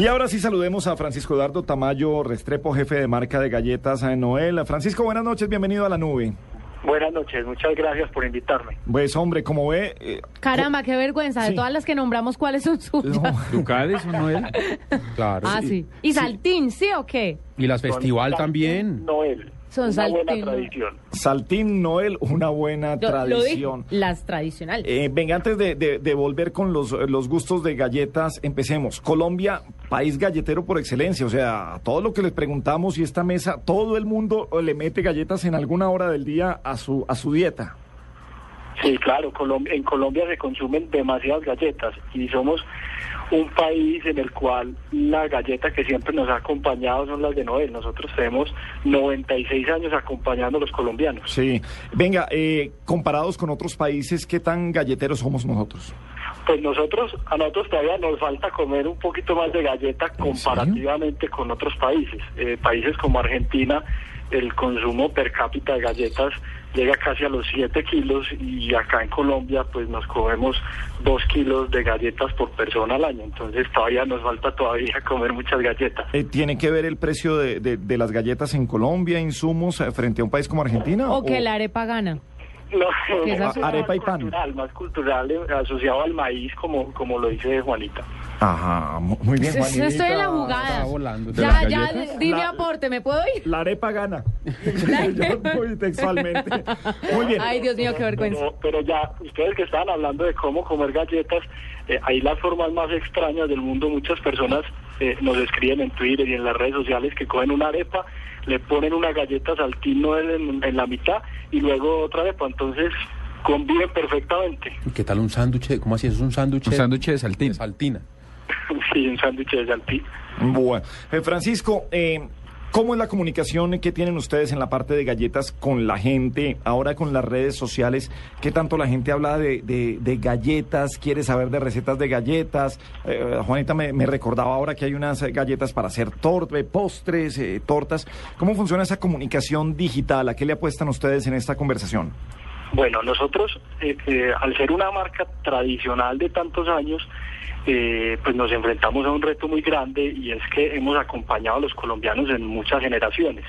Y ahora sí saludemos a Francisco Eduardo Tamayo Restrepo, jefe de marca de galletas en Noel. Francisco, buenas noches, bienvenido a la nube. Buenas noches, muchas gracias por invitarme. Pues hombre, como ve... eh, Caramba, qué vergüenza. Sí. De todas las que nombramos, ¿cuáles son suyas? no, Ducales o Noel. Claro. Ah, sí. ¿Y Saltín, sí o qué? Y las festival Saltín también. Noel. Son una buena tradición. Saltín Noel, una buena Yo lo dije, tradición. las tradicionales. Eh, venga, antes de, de- de volver con los, los gustos de galletas, empecemos. Colombia, país galletero por excelencia. O sea, todo lo que les preguntamos y esta mesa, todo el mundo le mete galletas en alguna hora del día a su, a su dieta. Sí, claro, en Colombia se consumen demasiadas galletas y somos un país en el cual la galleta que siempre nos ha acompañado son las de Noel. Nosotros tenemos 96 años acompañando a los colombianos. Sí. Venga, eh, comparados con otros países, ¿qué tan galleteros somos nosotros? Pues nosotros, a nosotros todavía nos falta comer un poquito más de galleta comparativamente con otros países. Eh, países como Argentina, el consumo per cápita de galletas llega casi a los 7 kilos y acá en Colombia pues nos comemos 2 kilos de galletas por persona al año. Entonces todavía nos falta todavía comer muchas galletas. Eh, ¿Tiene que ver el precio de, de- de las galletas en Colombia, insumos, eh, frente a un país como Argentina? O que la arepa gana. No. Arepa y pan. cultural, más cultural eh, asociado al maíz como, como lo dice Juanita. Ajá, mu- muy bien, Yo Juanita. estoy en la jugada. Volando. ¿De Ya, ya, di mi aporte, ¿me puedo ir? La arepa gana. Yo voy textualmente. Muy bien. Ay, Dios mío, qué vergüenza. Pero, pero ya, ustedes que estaban hablando de cómo comer galletas, eh, hay las formas más extrañas del mundo. Muchas personas eh, nos escriben en Twitter y en las redes sociales que cogen una arepa, le ponen una galleta saltín Noel en, en la mitad y luego otra arepa. Entonces conviven perfectamente. ¿Y ¿Qué tal un sándwich? ¿Cómo así? ¿Eso es un sándwich? Un sándwich de saltín. De saltina. sí, un sándwich de. Bueno, Eh, Francisco, eh, ¿cómo es la comunicación que tienen ustedes en la parte de galletas con la gente? Ahora con las redes sociales, ¿qué tanto la gente habla de, de- de galletas? ¿Quiere saber de recetas de galletas? Eh, Juanita me, me recordaba ahora que hay unas eh, galletas para hacer torte, postres, eh, tortas. ¿Cómo funciona esa comunicación digital? ¿A qué le apuestan ustedes en esta conversación? Bueno, nosotros, eh, eh, al ser una marca tradicional de tantos años, eh, pues nos enfrentamos a un reto muy grande y es que hemos acompañado a los colombianos en muchas generaciones.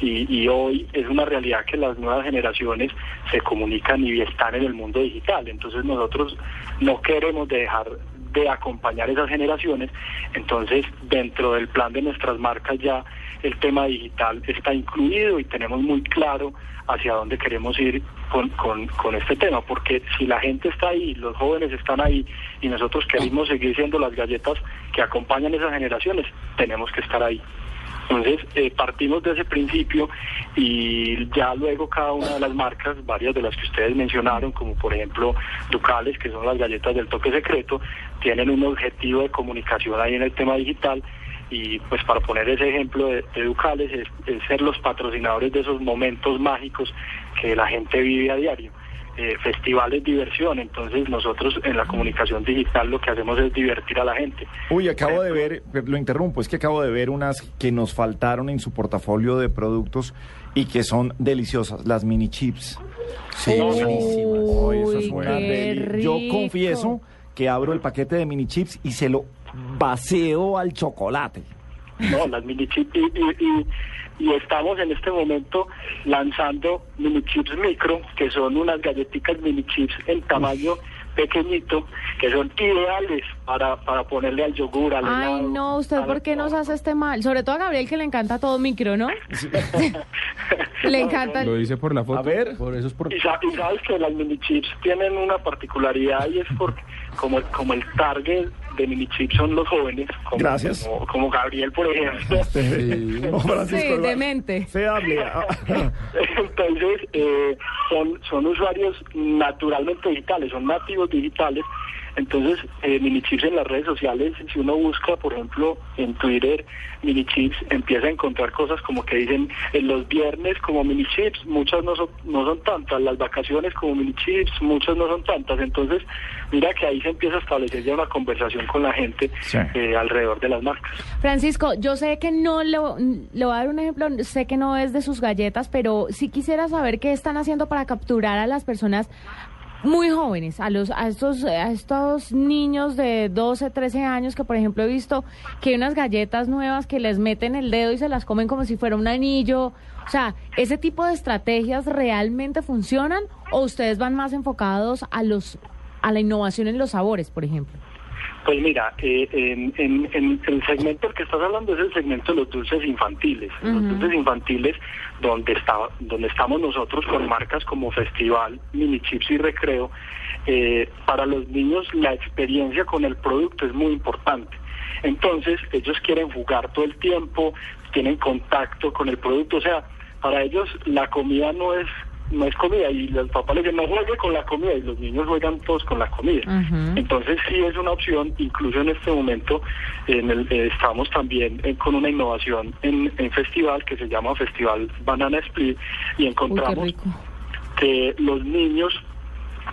Y, y hoy es una realidad que las nuevas generaciones se comunican y están en el mundo digital. Entonces nosotros no queremos dejar de acompañar esas generaciones. Entonces, dentro del plan de nuestras marcas ya el tema digital está incluido y tenemos muy claro hacia dónde queremos ir con, con, con este tema, porque si la gente está ahí, los jóvenes están ahí y nosotros queremos seguir siendo las galletas que acompañan esas generaciones, tenemos que estar ahí. Entonces, eh, partimos de ese principio y ya luego cada una de las marcas, varias de las que ustedes mencionaron, como por ejemplo Ducales, que son las galletas del toque secreto, tienen un objetivo de comunicación ahí en el tema digital y pues para poner ese ejemplo de, Ducales es, es ser los patrocinadores de esos momentos mágicos que la gente vive a diario. Eh, festivales diversión, entonces nosotros en la comunicación digital lo que hacemos es divertir a la gente. Uy, acabo de ver, lo interrumpo, es que acabo de ver unas que nos faltaron en su portafolio de productos y que son deliciosas, las mini chips. Sí, buenísimas. Uy, eso es Yo confieso que abro el paquete de mini chips y se lo vacío al chocolate. No, las mini chips y, y- y- y estamos en este momento lanzando mini chips micro, que son unas galletitas mini chips en tamaño pequeñito, que son ideales para, para ponerle al yogur, al Ay, helado, no, ¿usted por qué nos hace este mal? Sobre todo a Gabriel, que le encanta todo micro, ¿no? le encanta. Lo dice por la foto. A ver, Por eso es por... Y sabes que las mini chips tienen una particularidad y es porque como, como el target de mini chips son los jóvenes, como, Gracias. como, como Gabriel por ejemplo, Sí. Sí, demente. Se hable. Entonces, eh, son, son usuarios naturalmente digitales, son nativos digitales. Entonces, eh, Minichips en las redes sociales, si uno busca, por ejemplo, en Twitter, Minichips, empieza a encontrar cosas como que dicen, en los viernes como Minichips, muchas no son, no son tantas, las vacaciones como Minichips, muchas no son tantas. Entonces, mira que ahí se empieza a establecer ya una conversación con la gente Sí. eh, alrededor de las marcas. Francisco, yo sé que no lo, le voy a dar un ejemplo, sé que no es de sus galletas, pero sí quisiera saber qué están haciendo para capturar a las personas muy jóvenes, a los a estos a estos niños de 12, 13 años que por ejemplo he visto que hay unas galletas nuevas que les meten el dedo y se las comen como si fuera un anillo. O sea, ese tipo de estrategias realmente funcionan o ustedes van más enfocados a los a la innovación en los sabores, por ejemplo. Pues mira, eh, en, en- en el segmento del que estás hablando es el segmento de los dulces infantiles. Los dulces infantiles donde está, donde estamos nosotros con marcas como Festival, Mini Chips y Recreo. eh, para los niños la experiencia con el producto es muy importante. Entonces ellos quieren jugar todo el tiempo, tienen contacto con el producto, o sea, para ellos la comida no es no es comida y los papás les dicen no juegue con la comida y los niños juegan todos con la comida. Entonces sí es una opción, incluso en este momento en el- eh, estamos también eh, con una innovación en, en festival que se llama Festival Banana Split y encontramos que los niños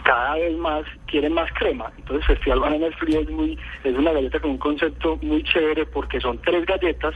cada vez más quieren más crema. Entonces Festival Banana Split es, muy, es una galleta con un concepto muy chévere porque son tres galletas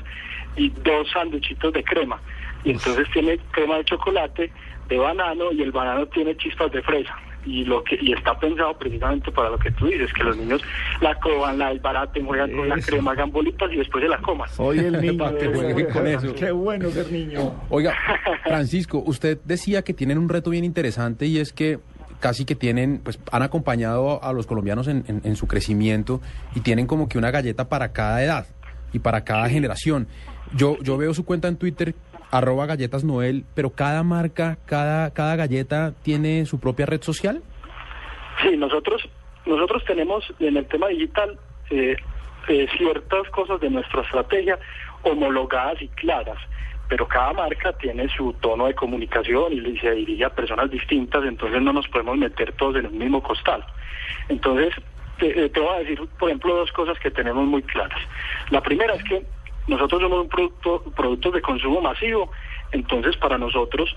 y dos sanduchitos de crema. Y entonces tiene crema de chocolate, de banano y el banano tiene chispas de fresa. Y lo que y está pensado precisamente para lo que tú dices, que los niños la coban, la desbaraten, juegan con la crema, hagan bolitas y después se la coman. Soy el niño. Para que jueguen con eso. Qué bueno ser niño. Oiga, Francisco, usted decía que tienen un reto bien interesante y es que casi que tienen, pues han acompañado a los colombianos en, en- en su crecimiento y tienen como que una galleta para cada edad y para cada generación. Yo, yo veo su cuenta en Twitter, arroba galletas Noel, pero cada marca, cada, cada galleta tiene su propia red social. Sí, nosotros nosotros tenemos en el tema digital eh, eh, ciertas cosas de nuestra estrategia homologadas y claras, pero cada marca tiene su tono de comunicación y se dirige a personas distintas, entonces no nos podemos meter todos en el mismo costal. Entonces, te, eh, te voy a decir, por ejemplo, dos cosas que tenemos muy claras. La primera es que nosotros somos un producto, productos de consumo masivo, entonces para nosotros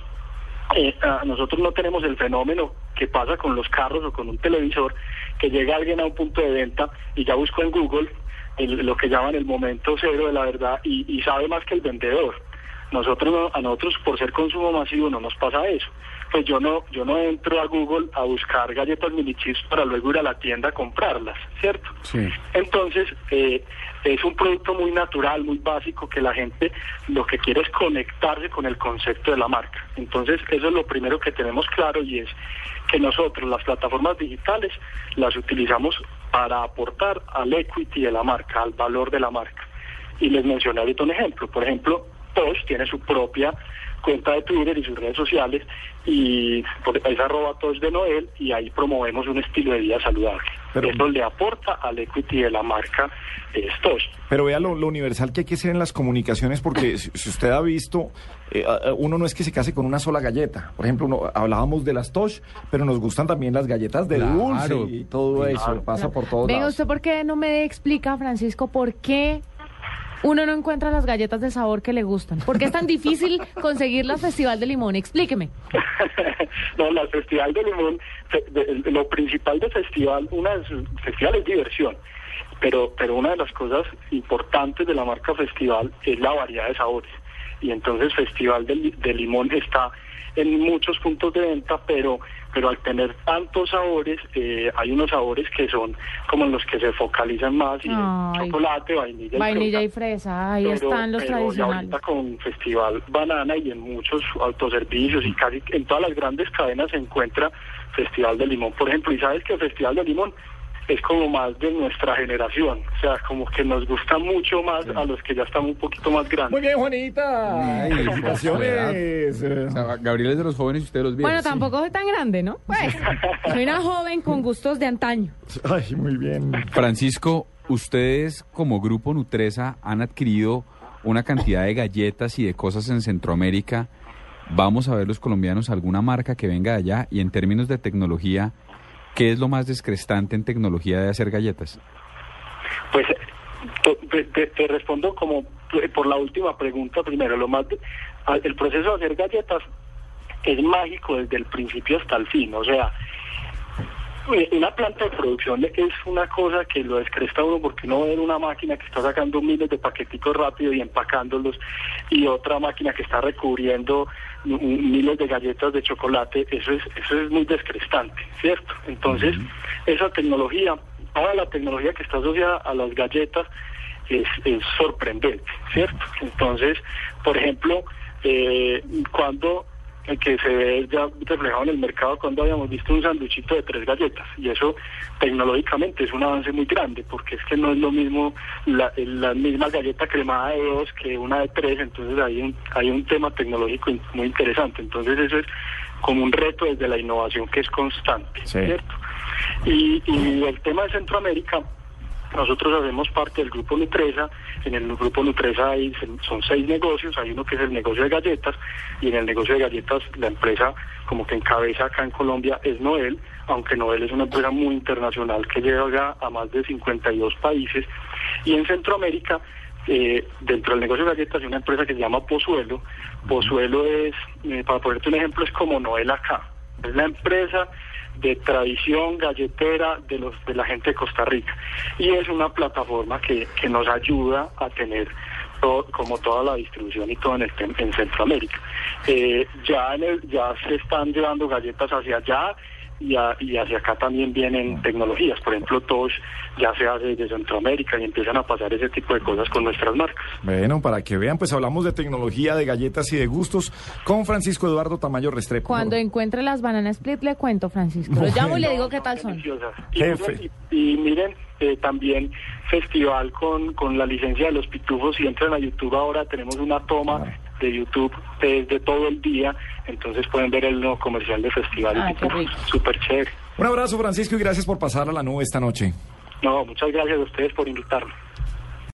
eh, ah, nosotros no tenemos el fenómeno que pasa con los carros o con un televisor, que llega alguien a un punto de venta y ya buscó en Google el- lo que llaman el momento cero de la verdad y, y sabe más que el vendedor. Nosotros no- a nosotros por ser consumo masivo no nos pasa eso. Pues yo no yo no entro a Google a buscar galletas mini chips para luego ir a la tienda a comprarlas, ¿cierto? Sí. Entonces, eh, es un producto muy natural, muy básico, que la gente lo que quiere es conectarse con el concepto de la marca. Entonces, eso es lo primero que tenemos claro y es que nosotros las plataformas digitales las utilizamos para aportar al equity de la marca, al valor de la marca. Y les mencioné ahorita un ejemplo. Por ejemplo, Tosh tiene su propia cuenta de Twitter y sus redes sociales y por, es arroba Tosh de Noel y ahí promovemos un estilo de vida saludable. Pero- Eso le aporta al equity de la marca eh, Tosh. Pero vea lo, lo universal que hay que ser en las comunicaciones, porque si, si usted ha visto, eh, uno no es que se case con una sola galleta. Por ejemplo, uno- hablábamos de las Tosh, pero nos gustan también las galletas de Claro. dulce y todo eso. Pasa por todos Venga, lados. ¿usted por qué no me explica, Francisco, por qué uno no encuentra las galletas de sabor que le gustan? ¿Por qué es tan difícil conseguir la Festival de Limón? Explíqueme. no, la Festival de Limón, lo principal de festival, una de sus es diversión, pero, pero una de las cosas importantes de la marca Festival es la variedad de sabores. Y entonces Festival de, de Limón está en muchos puntos de venta, pero pero al tener tantos sabores, eh, hay unos sabores que son como en los que se focalizan más, y Ay. chocolate, vainilla y Vainilla y fresa, ahí Pero- están los pero tradicionales. ahorita con Festival Banana y en muchos autoservicios y casi en todas las grandes cadenas se encuentra Festival de Limón, por ejemplo. Y sabes que Festival de Limón es como más de nuestra generación, o sea, como que nos gusta mucho más a los que ya estamos un poquito más Muy grandes. bien, Juanita. Ay, Felicitaciones. O sea, Gabriel es de los jóvenes y ustedes los viejos. Bueno, tampoco soy tan grande, ¿no? Pues, soy una joven con gustos de antaño. Ay, muy bien. Francisco, ustedes como grupo Nutresa han adquirido una cantidad de galletas y de cosas en Centroamérica. Vamos a ver los colombianos alguna marca que venga de allá y en términos de tecnología, ¿qué es lo más descrestante en tecnología de hacer galletas? Pues te, te- te respondo como eh, por la última pregunta primero. Lo más el proceso de hacer galletas es mágico desde el principio hasta el fin. O sea, Una planta de producción es una cosa que lo descresta uno porque uno ve una máquina que está sacando miles de paqueticos rápido y empacándolos y otra máquina que está recubriendo miles de galletas de chocolate, eso es, eso es muy descrestante, ¿cierto? Entonces, esa tecnología, toda la tecnología que está asociada a las galletas es, es sorprendente, ¿cierto? Entonces, por ejemplo, eh, cuando que se ve ya reflejado en el mercado cuando habíamos visto un sanduchito de tres galletas. Y eso tecnológicamente es un avance muy grande porque es que no es lo mismo la, la misma galleta cremada de dos que una de tres. Entonces hay un hay un tema tecnológico muy interesante. Entonces eso es como un reto desde la innovación que es constante Sí. cierto y, y el tema de Centroamérica nosotros hacemos parte del grupo Nutresa. En el grupo Nutresa hay, son seis negocios. Hay uno que es el negocio de galletas y en el negocio de galletas la empresa como que encabeza acá en Colombia es Noel, aunque Noel es una empresa muy internacional que llega a más de 52 países. Y en Centroamérica, eh, dentro del negocio de galletas hay una empresa que se llama Pozuelo. Pozuelo es, eh, para ponerte un ejemplo, es como Noel acá. Es la empresa de tradición galletera de los de la gente de Costa Rica. Y es una plataforma que, que nos ayuda a tener todo- como toda la distribución y todo en, el en Centroamérica. Eh, ya en el- ya se están llevando galletas hacia allá y, a- y hacia acá también vienen tecnologías por ejemplo Tosh ya se hace desde Centroamérica y empiezan a pasar ese tipo de cosas con nuestras marcas Bueno, para que vean, pues hablamos de tecnología, de galletas y de gustos con Francisco Eduardo Tamayo Restrepo. Cuando encuentre las bananas split le cuento, Francisco. Lo llamo y le digo qué tal son. Jefe. miren, y- y miren, eh, también festival con, con la licencia de los pitufos. Si entran a YouTube ahora, tenemos una toma de YouTube desde todo el día. Entonces pueden ver el nuevo comercial de festival. Ah. Súper chévere. Un abrazo, Francisco, y gracias por pasar a la nube esta noche. No, muchas gracias a ustedes por invitarme.